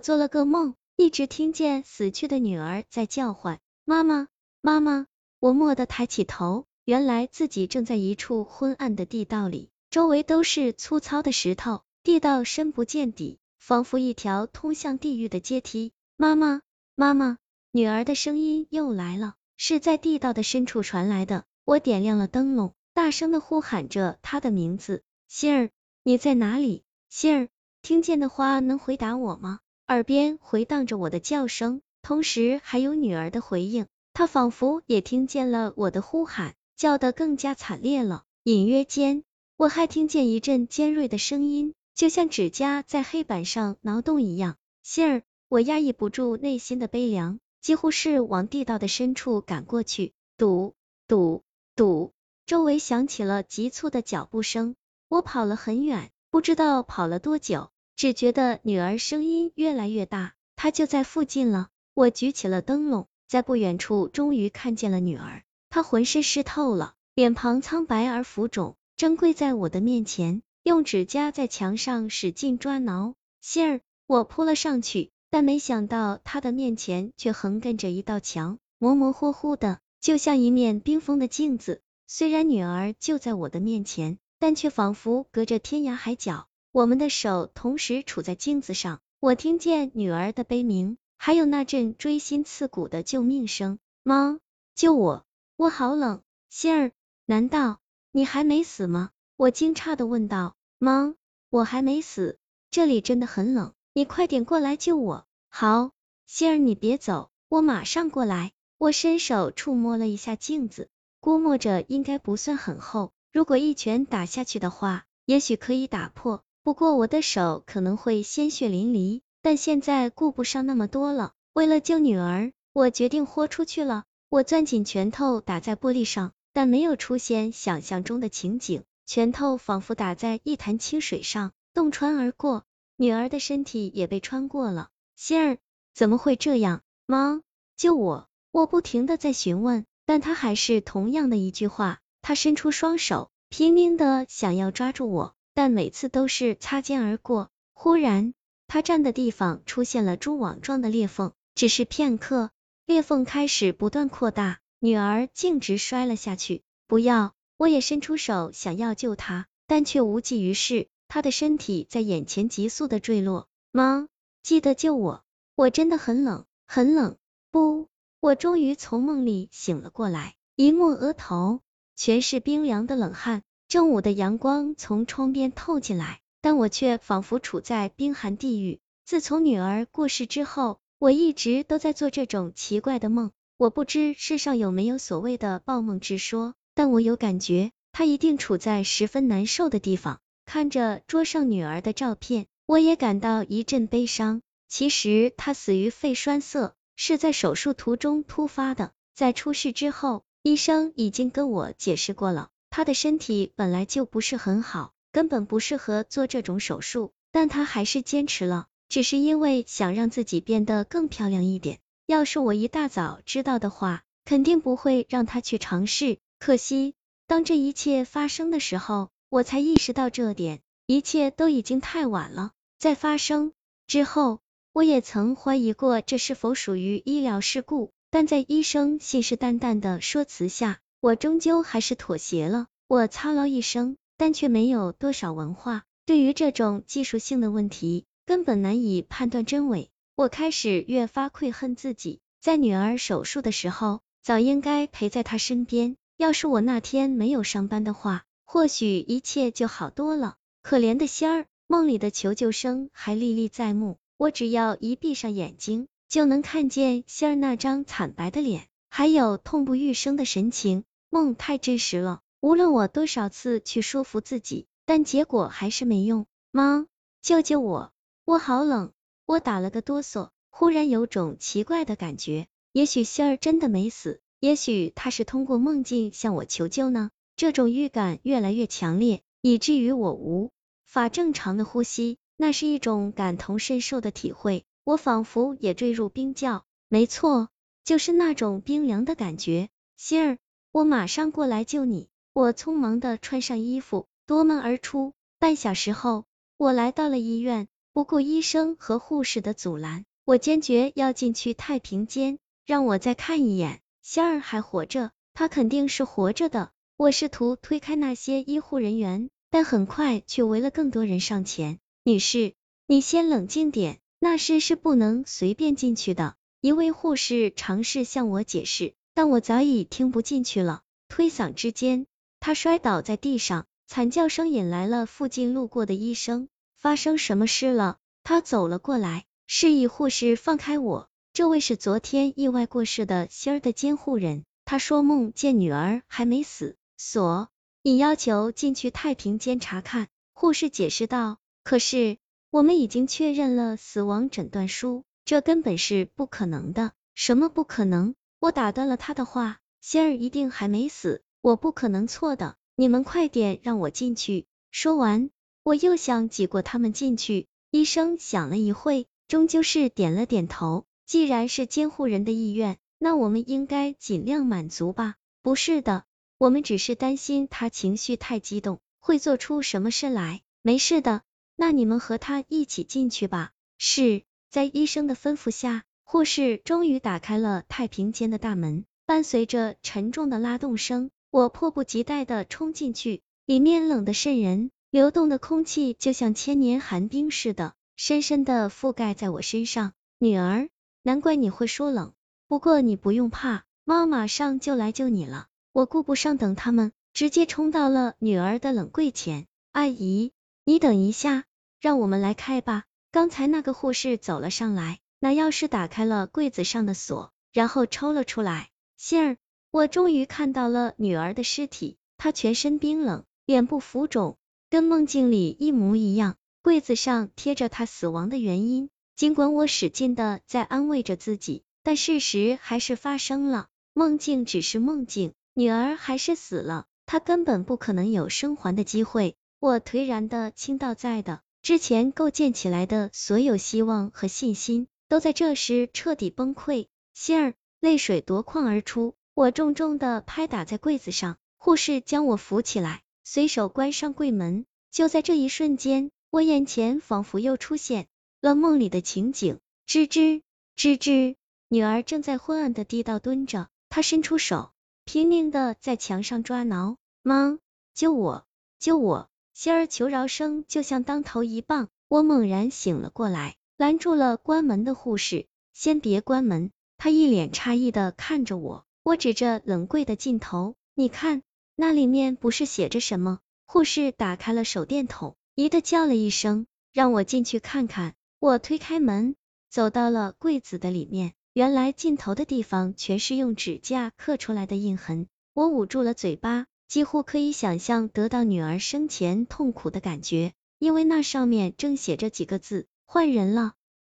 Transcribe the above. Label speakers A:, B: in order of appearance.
A: 做了个梦，一直听见死去的女儿在叫唤妈妈妈妈。我蓦地抬起头，原来自己正在一处昏暗的地道里，周围都是粗糙的石头，地道深不见底，仿佛一条通向地狱的阶梯。妈妈妈妈，女儿的声音又来了，是在地道的深处传来的。我点亮了灯笼，大声的呼喊着她的名字，心儿，你在哪里？心儿，听见的话能回答我吗？耳边回荡着我的叫声，同时还有女儿的回应。她仿佛也听见了我的呼喊，叫得更加惨烈了。隐约间，我还听见一阵尖锐的声音，就像指甲在黑板上挠动一样。心儿，我压抑不住内心的悲凉，几乎是往地道的深处赶过去。堵堵堵！周围响起了急促的脚步声。我跑了很远，不知道跑了多久，只觉得女儿声音越来越大，她就在附近了。我举起了灯笼。在不远处，终于看见了女儿，她浑身湿透了，脸庞苍白而浮肿，正跪在我的面前，用指甲在墙上使劲抓挠。杏儿，我扑了上去，但没想到她的面前却横亘着一道墙，模模糊糊的，就像一面冰封的镜子。虽然女儿就在我的面前，但却仿佛隔着天涯海角。我们的手同时杵在镜子上，我听见女儿的悲鸣。还有那阵锥心刺骨的救命声，妈，救我，我好冷，心儿，难道你还没死吗？我惊诧的问道。妈，我还没死，这里真的很冷，你快点过来救我。好，心儿，你别走，我马上过来。我伸手触摸了一下镜子，估摸着应该不算很厚，如果一拳打下去的话，也许可以打破，不过我的手可能会鲜血淋漓。但现在顾不上那么多了，为了救女儿，我决定豁出去了。我攥紧拳头打在玻璃上，但没有出现想象中的情景，拳头仿佛打在一潭清水上，洞穿而过，女儿的身体也被穿过了。心儿，怎么会这样？妈，救我！我不停的在询问，但他还是同样的一句话。他伸出双手，拼命的想要抓住我，但每次都是擦肩而过。忽然。他站的地方出现了蛛网状的裂缝，只是片刻，裂缝开始不断扩大，女儿径直摔了下去。不要！我也伸出手想要救她，但却无济于事，她的身体在眼前急速的坠落。妈，记得救我！我真的很冷，很冷。不，我终于从梦里醒了过来，一摸额头，全是冰凉的冷汗。正午的阳光从窗边透进来。但我却仿佛处在冰寒地狱。自从女儿过世之后，我一直都在做这种奇怪的梦。我不知世上有没有所谓的报梦之说，但我有感觉，她一定处在十分难受的地方。看着桌上女儿的照片，我也感到一阵悲伤。其实她死于肺栓塞，是在手术途中突发的。在出事之后，医生已经跟我解释过了，她的身体本来就不是很好。根本不适合做这种手术，但他还是坚持了，只是因为想让自己变得更漂亮一点。要是我一大早知道的话，肯定不会让他去尝试。可惜，当这一切发生的时候，我才意识到这点，一切都已经太晚了。在发生之后，我也曾怀疑过这是否属于医疗事故，但在医生信誓旦旦的说辞下，我终究还是妥协了。我操劳一生。但却没有多少文化，对于这种技术性的问题，根本难以判断真伪。我开始越发愧恨自己，在女儿手术的时候，早应该陪在她身边。要是我那天没有上班的话，或许一切就好多了。可怜的仙儿，梦里的求救声还历历在目，我只要一闭上眼睛，就能看见仙儿那张惨白的脸，还有痛不欲生的神情。梦太真实了。无论我多少次去说服自己，但结果还是没用。妈，救救我！我好冷，我打了个哆嗦，忽然有种奇怪的感觉，也许希儿真的没死，也许他是通过梦境向我求救呢。这种预感越来越强烈，以至于我无法正常的呼吸。那是一种感同身受的体会，我仿佛也坠入冰窖。没错，就是那种冰凉的感觉。希儿，我马上过来救你。我匆忙的穿上衣服，夺门而出。半小时后，我来到了医院。不。顾医生和护士的阻拦，我坚决要进去太平间，让我再看一眼。仙儿还活着，他肯定是活着的。我试图推开那些医护人员，但很快却围了更多人上前。女士，你先冷静点，那室是不能随便进去的。一位护士尝试向我解释，但我早已听不进去了。推搡之间，他摔倒在地上，惨叫声引来了附近路过的医生。发生什么事了？他走了过来，示意护士放开我。这位是昨天意外过世的仙儿的监护人，他说梦见女儿还没死，所以要求进去太平间查看。护士解释道：“可是我们已经确认了死亡诊断书，这根本是不可能的。”什么不可能？我打断了他的话：“仙儿一定还没死，我不可能错的。你们快点让我进去。”说完，我又想挤过他们进去。医生想了一会，终究是点了点头。既然是监护人的意愿，那我们应该尽量满足吧？不是的，我们只是担心他情绪太激动，会做出什么事来。没事的，那你们和他一起进去吧。是在医生的吩咐下，护士终于打开了太平间的大门，伴随着沉重的拉动声，我迫不及待的冲进去。里面冷得渗人，流动的空气就像千年寒冰似的，深深的覆盖在我身上。女儿。难怪你会说冷，不过你不用怕，妈马上就来救你了。我顾不上等他们，直接冲到了女儿的冷柜前。阿姨，你等一下，让我们来开吧。刚才那个护士走了上来，拿钥匙打开了柜子上的锁，然后抽了出来。杏儿，我终于看到了女儿的尸体，她全身冰冷，脸部浮肿，跟梦境里一模一样。柜子上贴着她死亡的原因。尽管我使劲的在安慰着自己，但事实还是发生了。梦境只是梦境，女儿还是死了，她根本不可能有生还的机会。我颓然的倾倒在的之前构建起来的所有希望和信心，都在这时彻底崩溃。心儿，泪水夺眶而出，我重重的拍打在柜子上。护士将我扶起来，随手关上柜门。就在这一瞬间，我眼前仿佛又出现。了梦里的情景，吱吱吱吱，女儿正在昏暗的地道蹲着，她伸出手，拼命的在墙上抓挠。妈，救我，救我！心儿求饶声就像当头一棒。我猛然醒了过来，拦住了关门的护士，先别关门。她一脸诧异的看着我，我指着冷柜的尽头，你看，那里面不是写着什么？护士打开了手电筒，咦的叫了一声，让我进去看看。我推开门，走到了柜子的里面，原来尽头的地方全是用指甲刻出来的印痕。我捂住了嘴巴，几乎可以想象得到女儿生前痛苦的感觉，因为那上面正写着几个字：换人了。